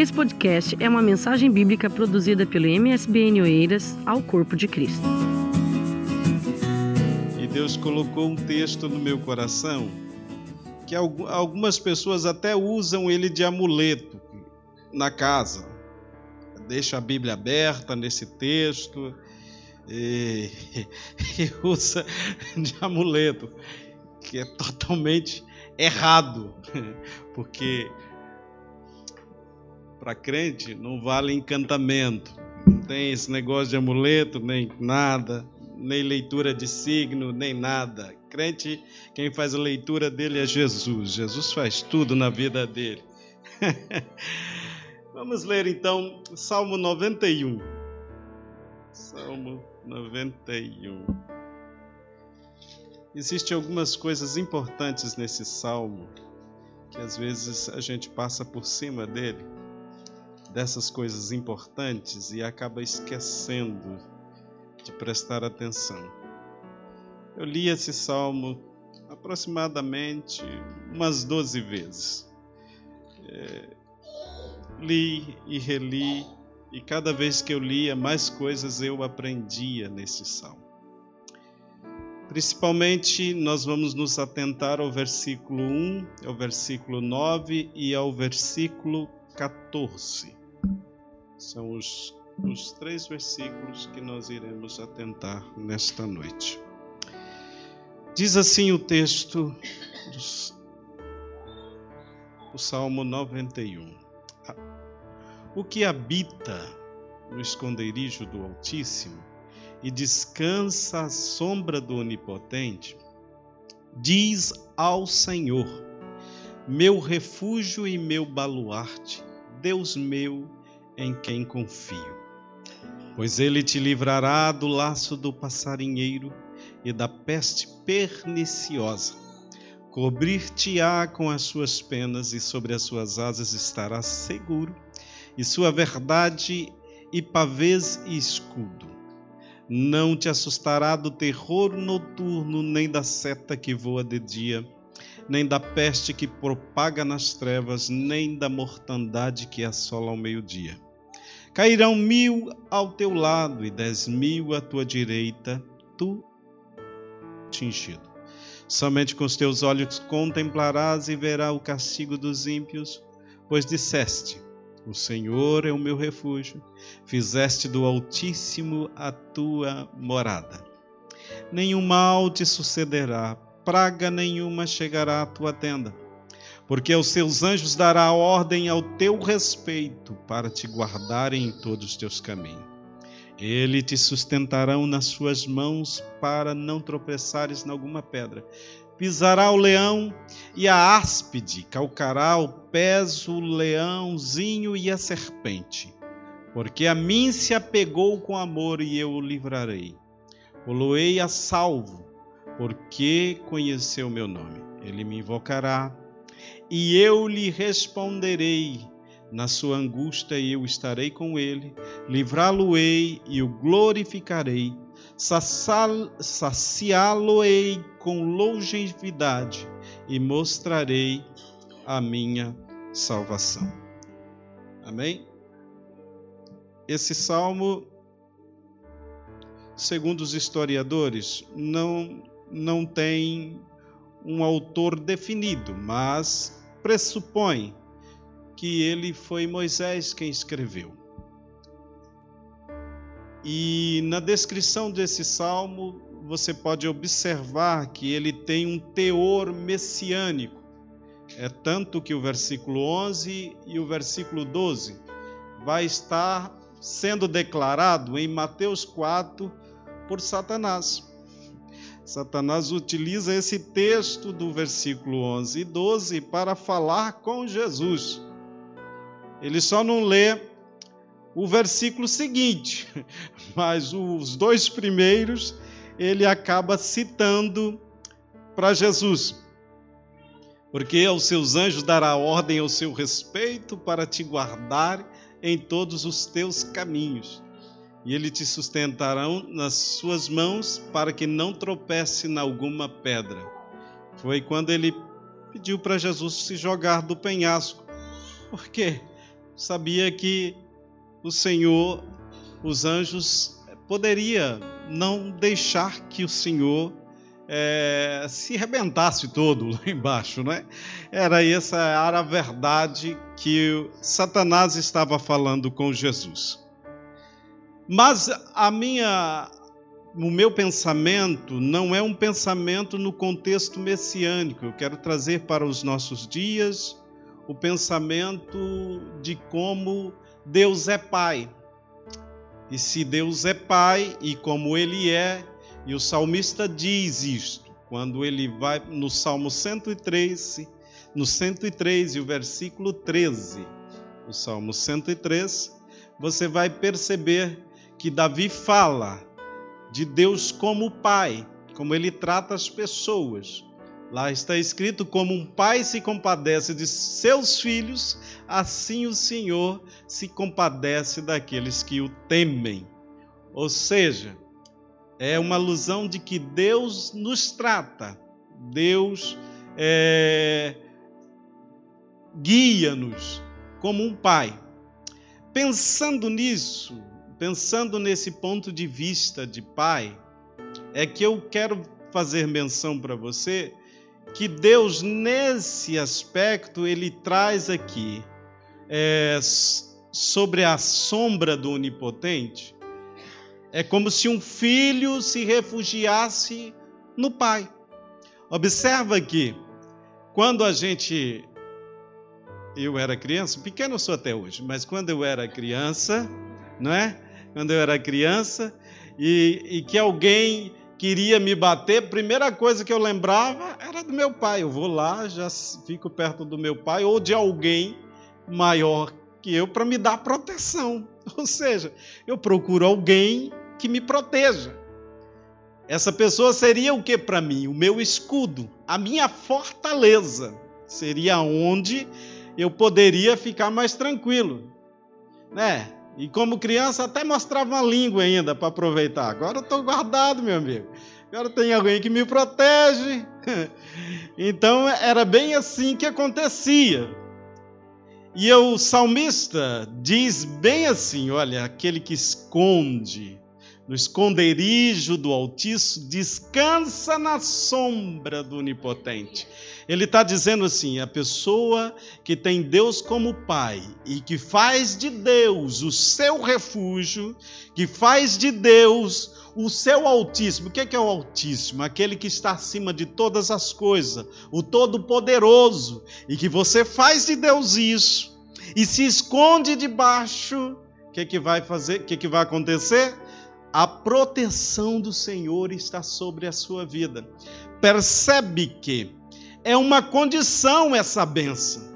Esse podcast é uma mensagem bíblica produzida pelo MSBN Oeiras ao Corpo de Cristo. E Deus colocou um texto no meu coração que algumas pessoas até usam ele de amuleto na casa. Deixa a Bíblia aberta nesse texto e, e usa de amuleto, que é totalmente errado, porque para crente não vale encantamento, não tem esse negócio de amuleto, nem nada, nem leitura de signo, nem nada. Crente, quem faz a leitura dele é Jesus. Jesus faz tudo na vida dele. Vamos ler então Salmo 91. Salmo 91. Existem algumas coisas importantes nesse salmo que às vezes a gente passa por cima dele, dessas coisas importantes e acaba esquecendo de prestar atenção. Eu li esse salmo aproximadamente umas 12 vezes. É, li e reli, e cada vez que eu lia, mais coisas eu aprendia nesse salmo. Principalmente, nós vamos nos atentar ao versículo 1, ao versículo 9 e ao versículo 14. São os, os três versículos que nós iremos atentar nesta noite. Diz assim o texto do Salmo 91. O que habita no esconderijo do Altíssimo e descansa à sombra do Onipotente, diz ao Senhor: Meu refúgio e meu baluarte, Deus meu, em quem confio. Pois ele te livrará do laço do passarinheiro e da peste perniciosa. Cobrir-te-á com as suas penas e sobre as suas asas estarás seguro, e sua verdade e pavês e escudo não te assustará do terror noturno, nem da seta que voa de dia, nem da peste que propaga nas trevas, nem da mortandade que assola ao meio-dia. Cairão mil ao teu lado e dez mil à tua direita, tu tingido. Somente com os teus olhos contemplarás e verás o castigo dos ímpios, pois disseste: o Senhor é o meu refúgio, fizeste do Altíssimo a tua morada. Nenhum mal te sucederá, praga nenhuma chegará à tua tenda, porque aos seus anjos dará ordem ao teu respeito para te guardarem em todos os teus caminhos. Ele te sustentarão nas suas mãos para não tropeçares em alguma pedra pisará o leão e a áspide, calcará o pés o leãozinho e a serpente. Porque a mim se apegou com amor e eu o livrarei. Poloei a salvo, porque conheceu meu nome. Ele me invocará e eu lhe responderei. Na sua angústia eu estarei com ele, livrá-lo-ei e o glorificarei saciá-lo-ei com longevidade e mostrarei a minha salvação. Amém? Esse salmo, segundo os historiadores, não, não tem um autor definido, mas pressupõe que ele foi Moisés quem escreveu. E na descrição desse salmo, você pode observar que ele tem um teor messiânico. É tanto que o versículo 11 e o versículo 12 vai estar sendo declarado em Mateus 4 por Satanás. Satanás utiliza esse texto do versículo 11 e 12 para falar com Jesus. Ele só não lê o versículo seguinte, mas os dois primeiros ele acaba citando para Jesus. Porque aos seus anjos dará ordem ao seu respeito para te guardar em todos os teus caminhos. E ele te sustentarão nas suas mãos para que não tropece em alguma pedra. Foi quando ele pediu para Jesus se jogar do penhasco. Por quê? sabia que o Senhor, os anjos, poderia não deixar que o Senhor é, se rebentasse todo lá embaixo, não é? Era essa era a verdade que Satanás estava falando com Jesus. Mas a minha o meu pensamento não é um pensamento no contexto messiânico. Eu quero trazer para os nossos dias o pensamento de como Deus é Pai. E se Deus é Pai e como Ele é, e o salmista diz isto, quando ele vai no Salmo 103, no 103 e o versículo 13, o Salmo 103, você vai perceber que Davi fala de Deus como Pai, como ele trata as pessoas. Lá está escrito: como um pai se compadece de seus filhos, assim o Senhor se compadece daqueles que o temem. Ou seja, é uma alusão de que Deus nos trata, Deus é, guia-nos como um pai. Pensando nisso, pensando nesse ponto de vista de pai, é que eu quero fazer menção para você que Deus, nesse aspecto, ele traz aqui é, sobre a sombra do Onipotente. É como se um filho se refugiasse no pai. Observa que quando a gente. Eu era criança, pequeno eu sou até hoje, mas quando eu era criança, não é? Quando eu era criança, e, e que alguém queria me bater, primeira coisa que eu lembrava era do meu pai. Eu vou lá, já fico perto do meu pai ou de alguém maior que eu para me dar proteção. Ou seja, eu procuro alguém que me proteja. Essa pessoa seria o que para mim? O meu escudo, a minha fortaleza. Seria onde eu poderia ficar mais tranquilo, né? E como criança até mostrava uma língua ainda para aproveitar. Agora eu estou guardado, meu amigo. Agora tem alguém que me protege. Então era bem assim que acontecia. E o salmista diz bem assim: olha, aquele que esconde no esconderijo do Altíssimo, descansa na sombra do Onipotente. Ele está dizendo assim: a pessoa que tem Deus como Pai e que faz de Deus o seu refúgio, que faz de Deus o seu Altíssimo. O que é, é o Altíssimo? Aquele que está acima de todas as coisas, o Todo-Poderoso, e que você faz de Deus isso e se esconde debaixo. O que, é que vai fazer? O que, é que vai acontecer? A proteção do Senhor está sobre a sua vida. Percebe que é uma condição essa benção.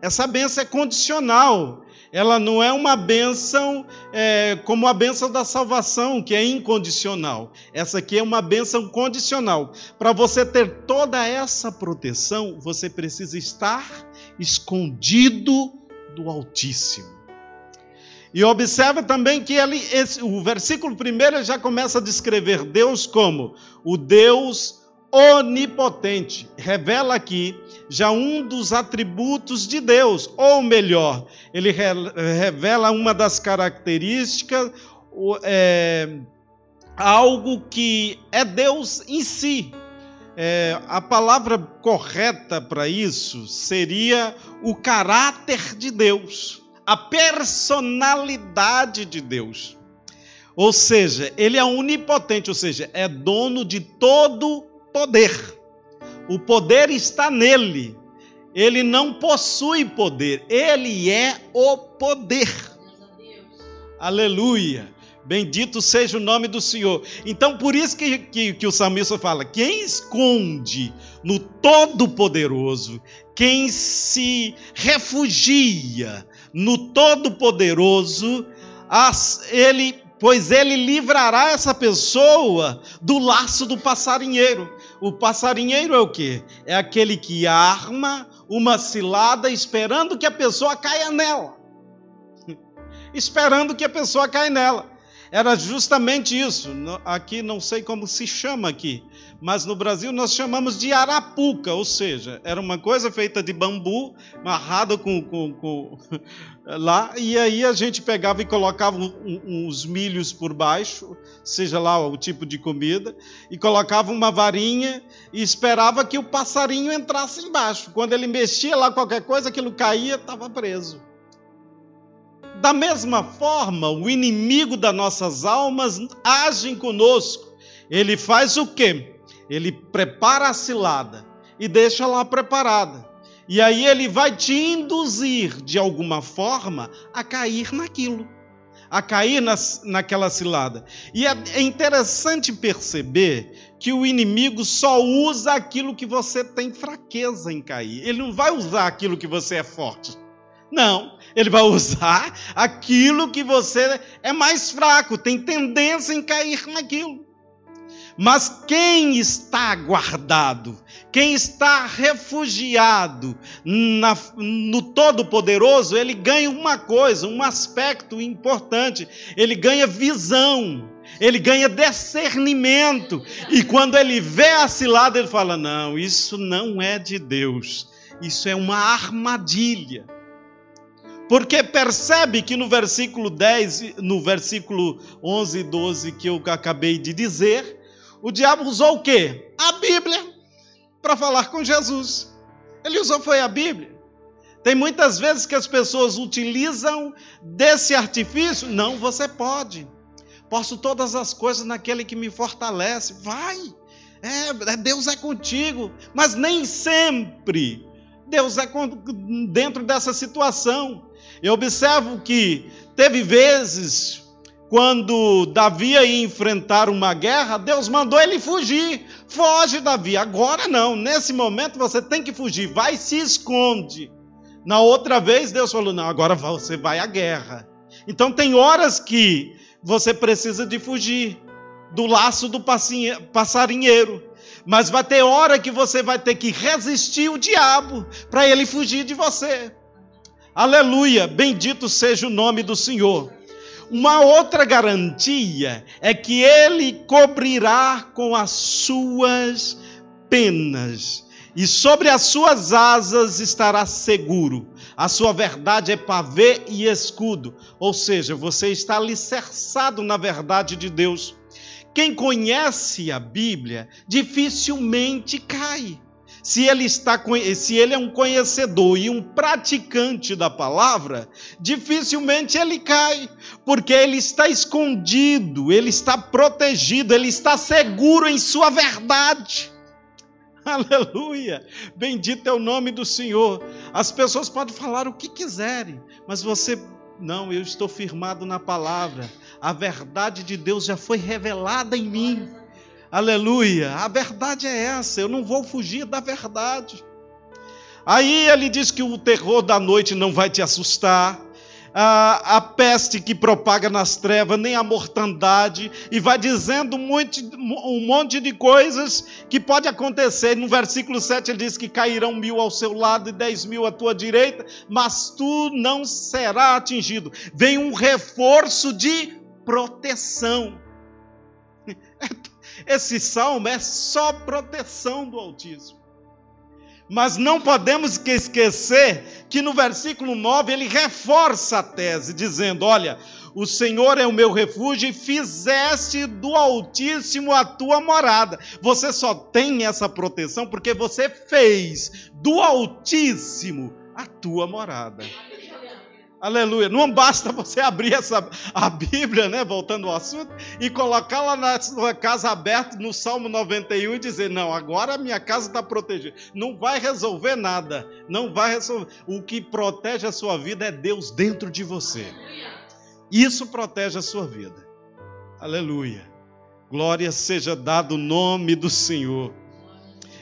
Essa benção é condicional. Ela não é uma benção é, como a benção da salvação, que é incondicional. Essa aqui é uma benção condicional. Para você ter toda essa proteção, você precisa estar escondido do Altíssimo. E observa também que ele, esse, o versículo primeiro já começa a descrever Deus como o Deus onipotente. Revela aqui já um dos atributos de Deus, ou melhor, ele revela uma das características, é, algo que é Deus em si. É, a palavra correta para isso seria o caráter de Deus, a personalidade de Deus. Ou seja, ele é onipotente, ou seja, é dono de todo poder. O poder está nele. Ele não possui poder, ele é o poder. Aleluia. Bendito seja o nome do Senhor. Então, por isso que, que, que o salmista fala: quem esconde no Todo-Poderoso, quem se refugia no Todo-Poderoso, ele pois ele livrará essa pessoa do laço do passarinheiro. O passarinheiro é o quê? É aquele que arma uma cilada esperando que a pessoa caia nela. esperando que a pessoa caia nela. era justamente isso. Aqui não sei como se chama aqui, mas no Brasil nós chamamos de arapuca, ou seja, era uma coisa feita de bambu, amarrado com, com, com lá, e aí a gente pegava e colocava uns milhos por baixo, seja lá o tipo de comida, e colocava uma varinha e esperava que o passarinho entrasse embaixo. Quando ele mexia lá qualquer coisa, aquilo caía, estava preso. Da mesma forma, o inimigo das nossas almas age conosco. Ele faz o quê? Ele prepara a cilada e deixa lá preparada. E aí ele vai te induzir, de alguma forma, a cair naquilo, a cair nas, naquela cilada. E é, é interessante perceber que o inimigo só usa aquilo que você tem fraqueza em cair. Ele não vai usar aquilo que você é forte. Não, ele vai usar aquilo que você é mais fraco, tem tendência em cair naquilo. Mas quem está guardado, quem está refugiado na, no Todo-Poderoso, ele ganha uma coisa, um aspecto importante: ele ganha visão, ele ganha discernimento. E quando ele vê a cilada, ele fala: Não, isso não é de Deus, isso é uma armadilha. Porque percebe que no versículo 10, no versículo 11 e 12 que eu acabei de dizer, o diabo usou o quê? A Bíblia para falar com Jesus. Ele usou foi a Bíblia. Tem muitas vezes que as pessoas utilizam desse artifício. Não, você pode. Posso todas as coisas naquele que me fortalece. Vai. É, Deus é contigo. Mas nem sempre Deus é dentro dessa situação. Eu observo que teve vezes quando Davi ia enfrentar uma guerra, Deus mandou ele fugir. Foge, Davi. Agora não. Nesse momento você tem que fugir. Vai se esconde. Na outra vez, Deus falou: não, agora você vai à guerra. Então tem horas que você precisa de fugir do laço do passarinheiro. Mas vai ter hora que você vai ter que resistir o diabo para ele fugir de você. Aleluia! Bendito seja o nome do Senhor. Uma outra garantia é que ele cobrirá com as suas penas, e sobre as suas asas estará seguro. A sua verdade é pavê e escudo, ou seja, você está alicerçado na verdade de Deus. Quem conhece a Bíblia dificilmente cai se ele está se ele é um conhecedor e um praticante da palavra, dificilmente ele cai, porque ele está escondido, ele está protegido, ele está seguro em sua verdade. Aleluia! Bendito é o nome do Senhor. As pessoas podem falar o que quiserem, mas você não, eu estou firmado na palavra. A verdade de Deus já foi revelada em mim. Aleluia. A verdade é essa, eu não vou fugir da verdade. Aí ele diz que o terror da noite não vai te assustar, a, a, peste que propaga nas trevas, nem a mortandade, e vai dizendo um monte, um monte de coisas que pode acontecer. No versículo 7 ele diz que cairão mil ao seu lado e dez mil à tua direita, mas tu não será atingido. Vem um reforço de proteção. Esse salmo é só proteção do Altíssimo. Mas não podemos esquecer que no versículo 9 ele reforça a tese, dizendo: Olha, o Senhor é o meu refúgio e fizeste do Altíssimo a tua morada. Você só tem essa proteção porque você fez do Altíssimo a tua morada. Aleluia. Não basta você abrir essa, a Bíblia, né, voltando ao assunto, e colocá-la na sua casa aberta no Salmo 91 e dizer: Não, agora a minha casa está protegida. Não vai resolver nada. Não vai resolver. O que protege a sua vida é Deus dentro de você. Isso protege a sua vida. Aleluia. Glória seja dado o nome do Senhor.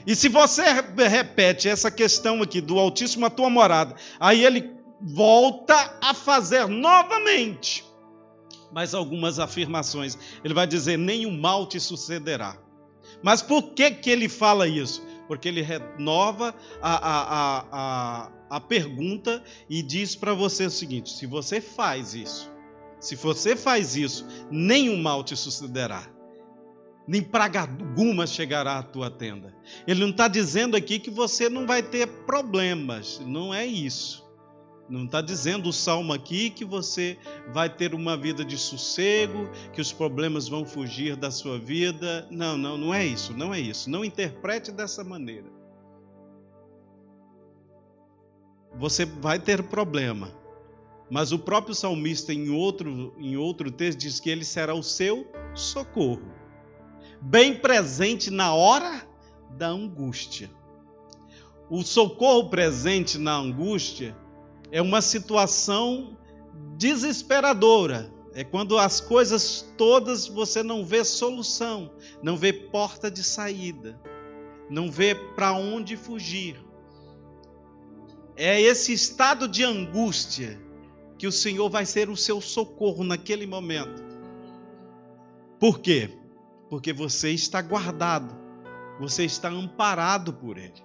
E se você repete essa questão aqui do Altíssimo a tua morada, aí ele volta a fazer novamente mais algumas afirmações. Ele vai dizer: nenhum mal te sucederá. Mas por que, que ele fala isso? Porque ele renova a, a, a, a, pergunta e diz para você o seguinte: se você faz isso, Se você faz isso, nenhum mal te sucederá, nem praga alguma chegará à tua tenda. Ele não está dizendo aqui que você não vai ter problemas, não é isso. Não está dizendo o salmo aqui que você vai ter uma vida de sossego, que os problemas vão fugir da sua vida. Não, não, não é isso, não é isso. Não interprete dessa maneira. Você vai ter problema, mas o próprio salmista, em outro, em outro texto, diz que ele será o seu socorro, bem presente na hora da angústia. O socorro presente na angústia é uma situação desesperadora. É quando as coisas todas você não vê solução, não vê porta de saída, não vê para onde fugir. É esse estado de angústia que o Senhor vai ser o seu socorro naquele momento. Por quê? Porque você está guardado, você está amparado por Ele,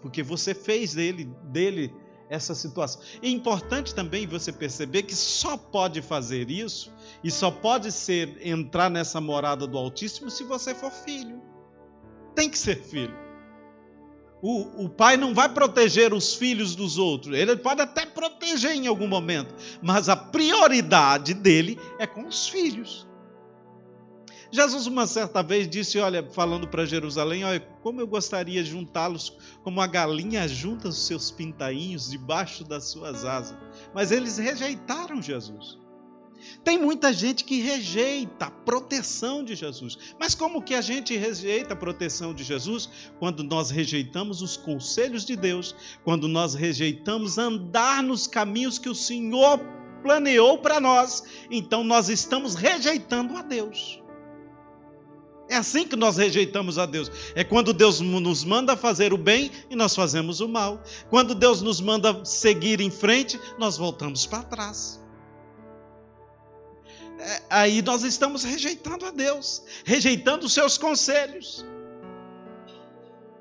porque você fez dele, dele essa situação. É importante também você perceber que só pode fazer isso e só pode ser entrar nessa morada do Altíssimo se você for filho. Tem que ser filho. O, o pai não vai proteger os filhos dos outros. Ele pode até proteger em algum momento, mas a prioridade dele é com os filhos. Jesus, uma certa vez, disse: Olha, falando para Jerusalém, olha, como eu gostaria de juntá-los como a galinha junta os seus pintainhos debaixo das suas asas. Mas eles rejeitaram Jesus. Tem muita gente que rejeita a proteção de Jesus. Mas como que a gente rejeita a proteção de Jesus? Quando nós rejeitamos os conselhos de Deus, quando nós rejeitamos andar nos caminhos que o Senhor planeou para nós, então nós estamos rejeitando a Deus. É assim que nós rejeitamos a Deus. É quando Deus nos manda fazer o bem e nós fazemos o mal. Quando Deus nos manda seguir em frente, nós voltamos para trás. É, aí nós estamos rejeitando a Deus, rejeitando os seus conselhos.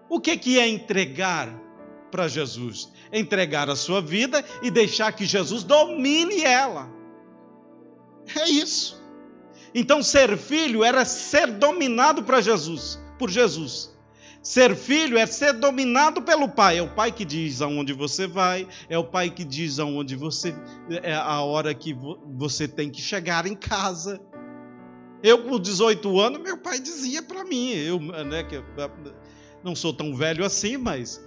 O que, que é entregar para Jesus? Entregar a sua vida e deixar que Jesus domine ela. É isso. Então, ser filho era ser dominado para Jesus, por Jesus. Ser filho é ser dominado pelo pai. É o pai que diz aonde você vai, é o pai que diz aonde você é a hora que você tem que chegar em casa. Eu com 18 anos, meu pai dizia para mim, eu, né, que não sou tão velho assim, mas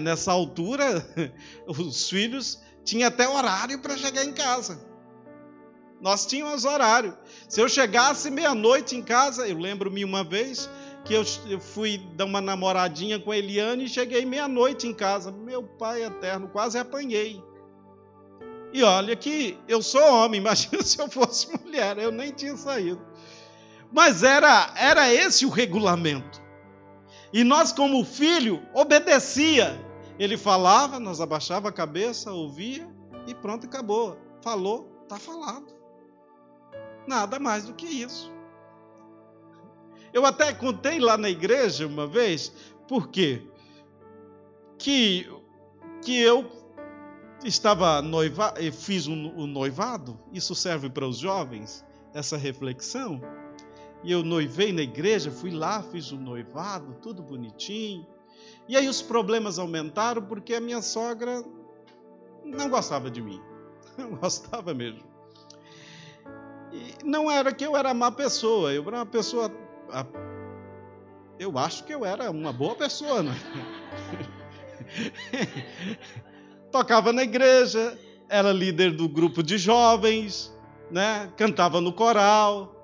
nessa altura os filhos tinham até horário para chegar em casa. Nós tínhamos horário. Se eu chegasse meia-noite em casa, eu lembro-me uma vez que eu, fui dar uma namoradinha com a Eliane e cheguei meia-noite em casa. Meu pai eterno, quase apanhei. E olha que eu sou homem, imagina se eu fosse mulher, eu nem tinha saído. Mas era, era esse o regulamento. E nós, como filho, obedecia. Ele falava, nós abaixava a cabeça, ouvia e pronto, acabou. Falou, está falado. Nada mais do que isso. Eu até contei lá na igreja uma vez, por quê? Que, que eu estava noiva, fiz um, um noivado, isso serve para os jovens, essa reflexão. E eu noivei na igreja, fui lá, fiz o um noivado, tudo bonitinho. E aí os problemas aumentaram porque a minha sogra não gostava de mim. Não gostava mesmo. E não era que eu era má pessoa, eu era uma pessoa. Eu acho que eu era uma boa pessoa, né? Tocava na igreja, era líder do grupo de jovens, né? cantava no coral,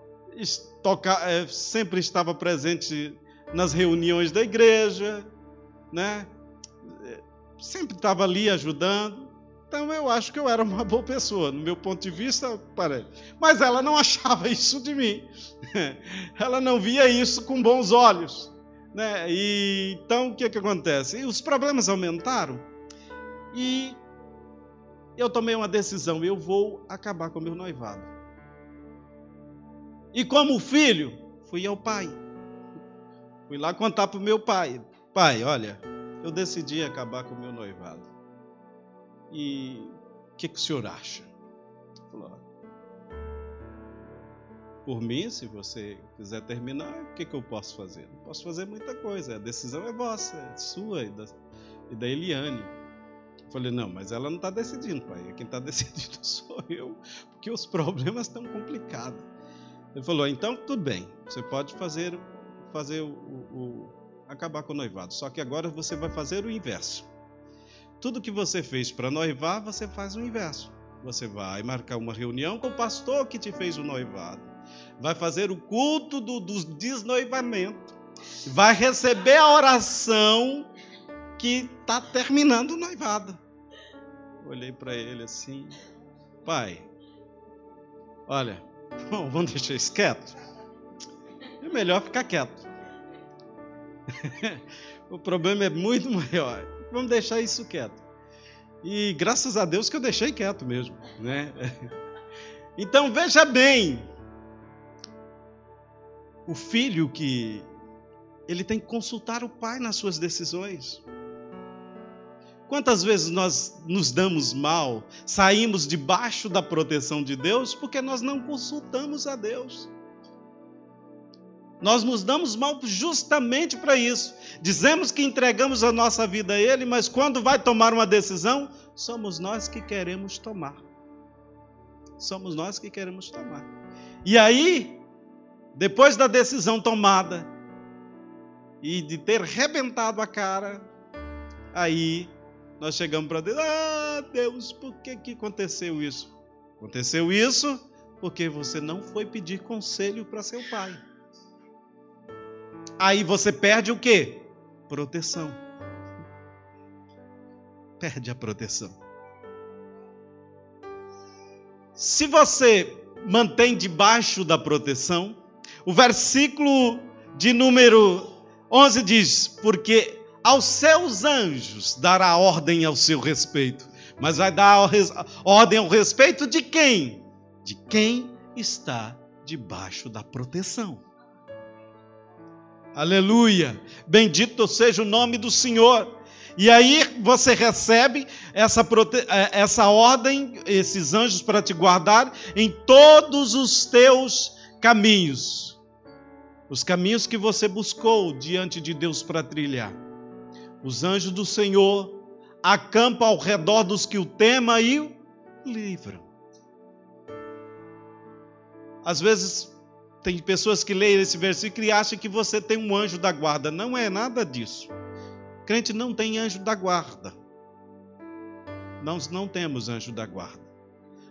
toca, é, sempre estava presente nas reuniões da igreja, né? sempre estava ali ajudando. Então eu acho que eu era uma boa pessoa, no meu ponto de vista, parece. Mas ela não achava isso de mim. Ela não via isso com bons olhos. Né? E, então o que, que acontece? Os problemas aumentaram e eu tomei uma decisão: eu vou acabar com o meu noivado. E como filho, fui ao pai. Fui lá contar para o meu pai: pai, olha, eu decidi acabar com o meu noivado. E o que, que o senhor acha? Falou, por mim, se você quiser terminar, o que, que eu posso fazer? Não posso fazer muita coisa. A decisão é vossa, é sua e da, e da Eliane. Eu falei, não, mas ela não está decidindo, pai. Quem está decidindo sou eu, porque os problemas estão complicados. Ele falou, então tudo bem, você pode fazer, fazer o, o, acabar com o noivado. Só que agora você vai fazer o inverso. Tudo que você fez para noivar, você faz o inverso. Você vai marcar uma reunião com o pastor que te fez o noivado. Vai fazer o culto do, do desnoivamento. Vai receber a oração que está terminando o noivado. Olhei para ele assim, pai, olha, vamos deixar isso quieto. É melhor ficar quieto. o problema é muito maior. Vamos deixar isso quieto. E graças a Deus que eu deixei quieto mesmo, né? Então veja bem, o filho que ele tem que consultar o pai nas suas decisões. Quantas vezes nós nos damos mal, saímos debaixo da proteção de Deus porque nós não consultamos a Deus? Nós nos damos mal justamente para isso. Dizemos que entregamos a nossa vida a Ele, mas quando vai tomar uma decisão, somos nós que queremos tomar. Somos nós que queremos tomar. E aí, depois da decisão tomada e de ter rebentado a cara, aí nós chegamos para Deus: Ah, Deus, por que, que aconteceu isso? Aconteceu isso porque você não foi pedir conselho para seu pai. Aí você perde o quê? Proteção. Perde a proteção. Se você mantém debaixo da proteção, o versículo de número 11 diz: Porque aos seus anjos dará ordem ao seu respeito. Mas vai dar ordem ao respeito de quem? De quem está debaixo da proteção. Aleluia! Bendito seja o nome do Senhor. E aí você recebe essa, é, essa ordem, esses anjos para te guardar em todos os teus caminhos. Os caminhos que você buscou diante de Deus para trilhar. Os anjos do Senhor acampam ao redor dos que o temam e o livram. Às vezes tem pessoas que leem esse versículo e acham que você tem um anjo da guarda. Não é nada disso. Crente não tem anjo da guarda. Nós não temos anjo da guarda.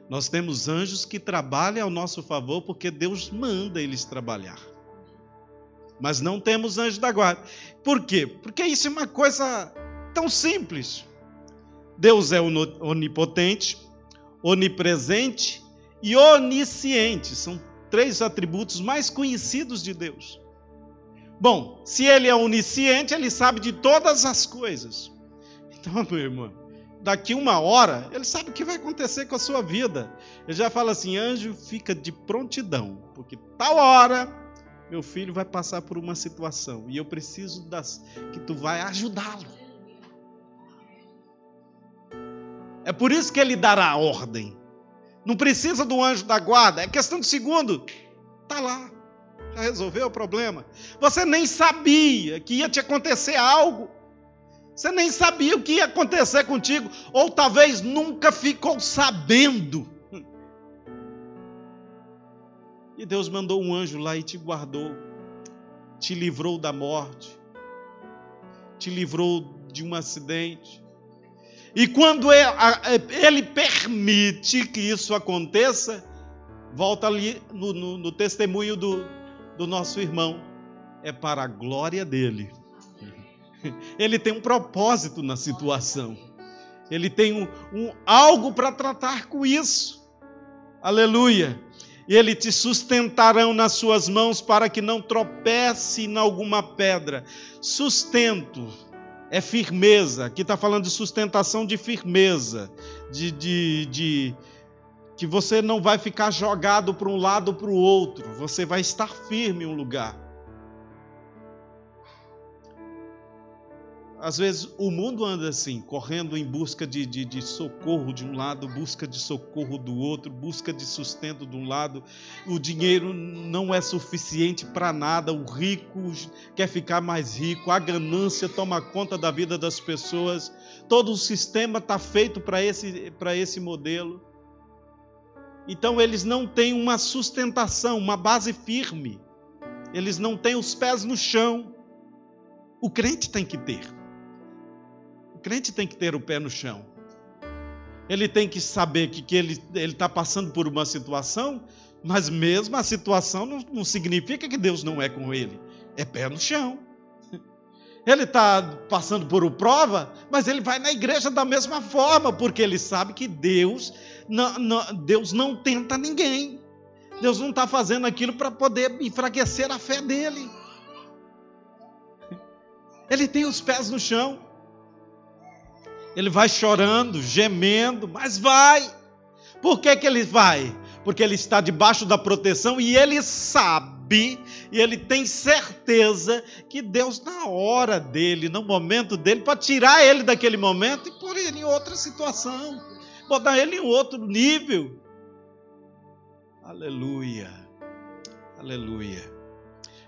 Nós temos anjos que trabalham ao nosso favor porque Deus manda eles trabalhar. Mas não temos anjo da guarda. Por quê? Porque isso é uma coisa tão simples. Deus é onipotente, onipresente e onisciente. São três atributos mais conhecidos de Deus. Bom, se ele é onisciente, ele sabe de todas as coisas. Então, meu irmão, daqui uma hora, ele sabe o que vai acontecer com a sua vida. Ele já fala assim: anjo, fica de prontidão, porque tal hora meu filho vai passar por uma situação e eu preciso das que tu vai ajudá-lo. É por isso que ele dará a ordem. Não precisa do anjo da guarda, é questão de segundo. Tá lá. Já resolveu o problema. Você nem sabia que ia te acontecer algo. Você nem sabia o que ia acontecer contigo, ou talvez nunca ficou sabendo. E Deus mandou um anjo lá e te guardou, te livrou da morte, te livrou de um acidente, e quando é, ele permite que isso aconteça, volta ali no, no, no testemunho do, do nosso irmão, é para a glória dele. Ele tem um propósito na situação. Ele tem um, um algo para tratar com isso. Aleluia. Ele te sustentarão nas suas mãos para que não tropece em alguma pedra. Sustento é firmeza. Aqui está falando de sustentação de firmeza, de, de, de que você não vai ficar jogado para um lado para o outro, você vai estar firme em um lugar. Às vezes o mundo anda assim, correndo em busca de, de, de, socorro de um lado, busca de socorro do outro, busca de sustento de um lado. O dinheiro não é suficiente para nada, o rico quer ficar mais rico, a ganância toma conta da vida das pessoas. Todo o sistema está feito para esse, esse modelo. Então eles não têm uma sustentação, uma base firme. Eles não têm os pés no chão. O crente tem que ter crente tem que ter o pé no chão. Ele tem que saber que, que ele está passando por uma situação, mas mesmo a situação não, não significa que Deus não é com ele. É pé no chão. Ele está passando por uma prova, mas ele vai na igreja da mesma forma, porque ele sabe que Deus não, não Deus não tenta ninguém. Deus não está fazendo aquilo para poder enfraquecer a fé dele. Ele tem os pés no chão. Ele vai chorando, gemendo, mas vai. Por que, que ele vai? Porque ele está debaixo da proteção e ele sabe, e ele tem certeza que Deus, na hora dele, no momento dele, pode tirar ele daquele momento e pôr ele em outra situação, botar ele em outro nível. Aleluia, aleluia.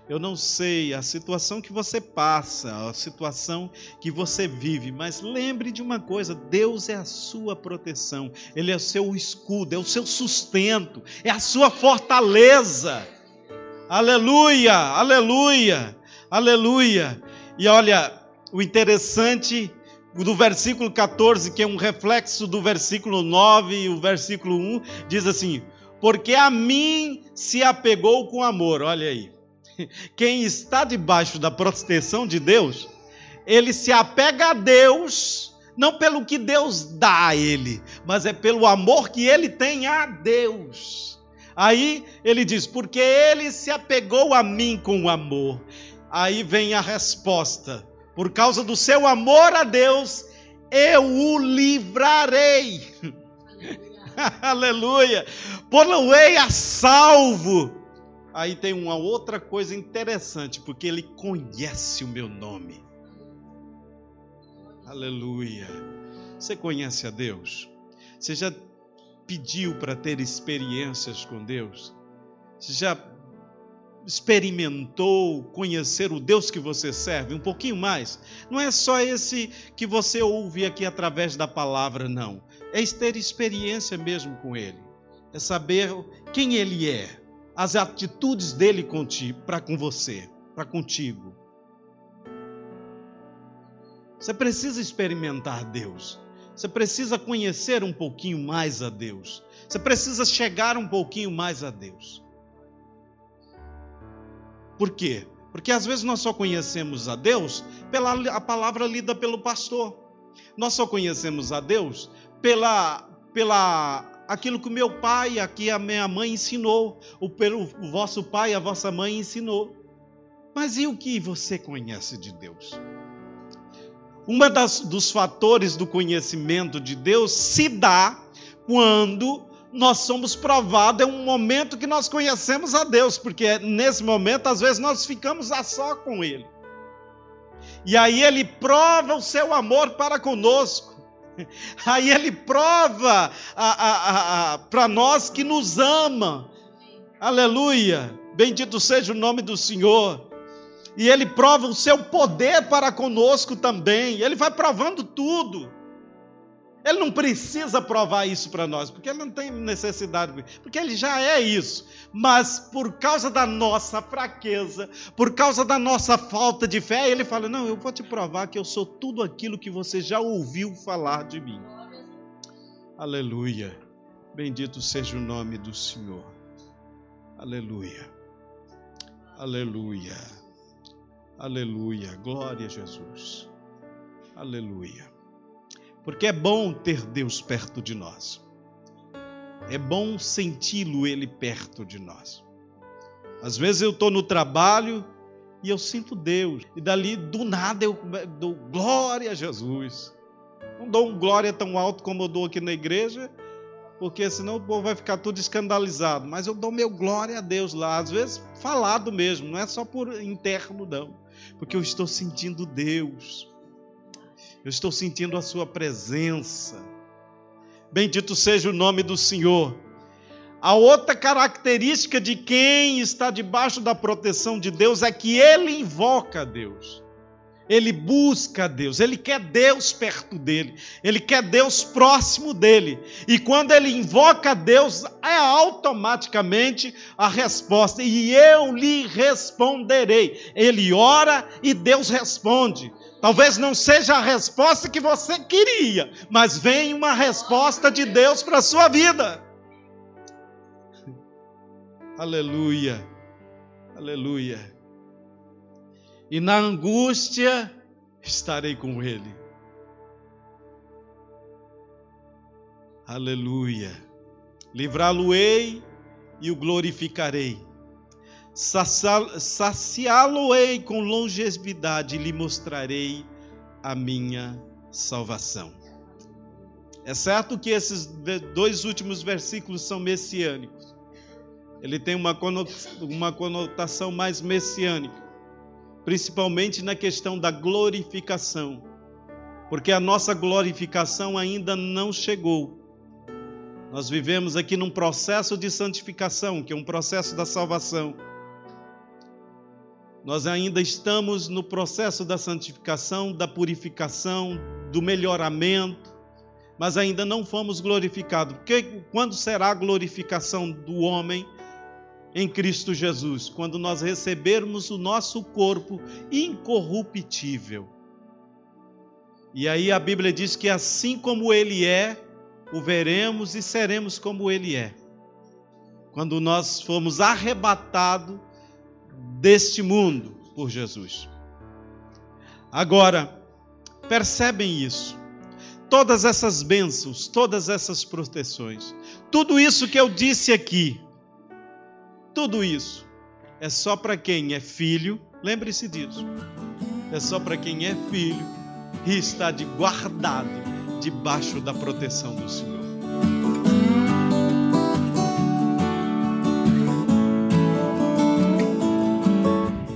Eu não sei a situação que você passa, a situação que você vive, mas lembre de uma coisa: Deus é a sua proteção, Ele é o seu escudo, é o seu sustento, é a sua fortaleza. Aleluia, aleluia, aleluia. E olha, o interessante do versículo 14, que é um reflexo do versículo 9 e o versículo 1, diz assim: Porque a mim se apegou com amor. Olha aí. Quem está debaixo da proteção de Deus, ele se apega a Deus, não pelo que Deus dá a ele, mas é pelo amor que ele tem a Deus. Aí ele diz: Porque ele se apegou a mim com amor. Aí vem a resposta: Por causa do seu amor a Deus, eu o livrarei. Aleluia! Pô-lo-ei a salvo Aí tem uma outra coisa interessante, porque ele conhece o meu nome. Aleluia. Você conhece a Deus? Você já pediu para ter experiências com Deus? Você já experimentou conhecer o Deus que você serve um pouquinho mais? Não é só esse que você ouve aqui através da palavra, não. É ter experiência mesmo com Ele. É saber quem Ele é as atitudes dele para com você, para contigo. Você precisa experimentar Deus. Você precisa conhecer um pouquinho mais a Deus. Você precisa chegar um pouquinho mais a Deus. Por quê? Porque às vezes nós só conhecemos a Deus pela a palavra lida pelo pastor. Nós só conhecemos a Deus pela, pela aquilo que o meu pai, aqui a minha mãe ensinou, o, pelo, vosso pai, a vossa mãe ensinou. Mas e o que você conhece de Deus? Um dos fatores do conhecimento de Deus se dá quando nós somos provados, é um momento que nós conhecemos a Deus, porque nesse momento, às vezes, nós ficamos a só com Ele. E aí Ele prova o seu amor para conosco. Aí ele prova para nós que nos ama. Aleluia. Bendito seja o nome do Senhor. E ele prova o seu poder para conosco também. Ele vai provando tudo. Ele não precisa provar isso para nós, porque ele não tem necessidade, porque ele já é isso. Mas por causa da nossa fraqueza, por causa da nossa falta de fé, ele fala: Não, eu vou te provar que eu sou tudo aquilo que você já ouviu falar de mim. Aleluia. Bendito seja o nome do Senhor. Aleluia. Aleluia. Aleluia. Glória a Jesus. Aleluia. Porque é bom ter Deus perto de nós. É bom senti-lo Ele perto de nós. Às vezes eu estou no trabalho e eu sinto Deus. E dali, do nada, eu dou glória a Jesus. Não dou um glória tão alto como eu dou aqui na igreja, porque senão o povo vai ficar tudo escandalizado. Mas eu dou meu glória a Deus lá, às vezes falado mesmo, não é só por interno, não, porque eu estou sentindo Deus. Eu estou sentindo a Sua presença. Bendito seja o nome do Senhor. A outra característica de quem está debaixo da proteção de Deus é que ele invoca a Deus. Ele busca Deus, ele quer Deus perto dele, ele quer Deus próximo dele. E quando ele invoca Deus, é automaticamente a resposta: e eu lhe responderei. Ele ora e Deus responde. Talvez não seja a resposta que você queria, mas vem uma resposta de Deus para a sua vida. Aleluia, aleluia e na angústia estarei com ele. Aleluia. Livrá-lo-ei e o glorificarei. Saciá-lo-ei com longevidade e lhe mostrarei a minha salvação. É certo que esses dois últimos versículos são messiânicos. Ele tem uma conotação mais messiânica principalmente na questão da glorificação, porque a nossa glorificação ainda não chegou. Nós vivemos aqui num processo de santificação, que é um processo da salvação. Nós ainda estamos no processo da santificação, da purificação, do melhoramento, mas ainda não fomos glorificados. Porque quando será a glorificação do homem? em Cristo Jesus, quando nós recebermos o nosso corpo incorruptível. E aí a Bíblia diz que assim como ele é, o veremos e seremos como ele é. Quando nós formos arrebatados deste mundo por Jesus. Agora, percebem isso? Todas essas bênçãos, todas essas proteções, tudo isso que eu disse aqui, tudo isso é só para quem é filho, lembre-se disso. É só para quem é filho e está de guardado debaixo da proteção do Senhor.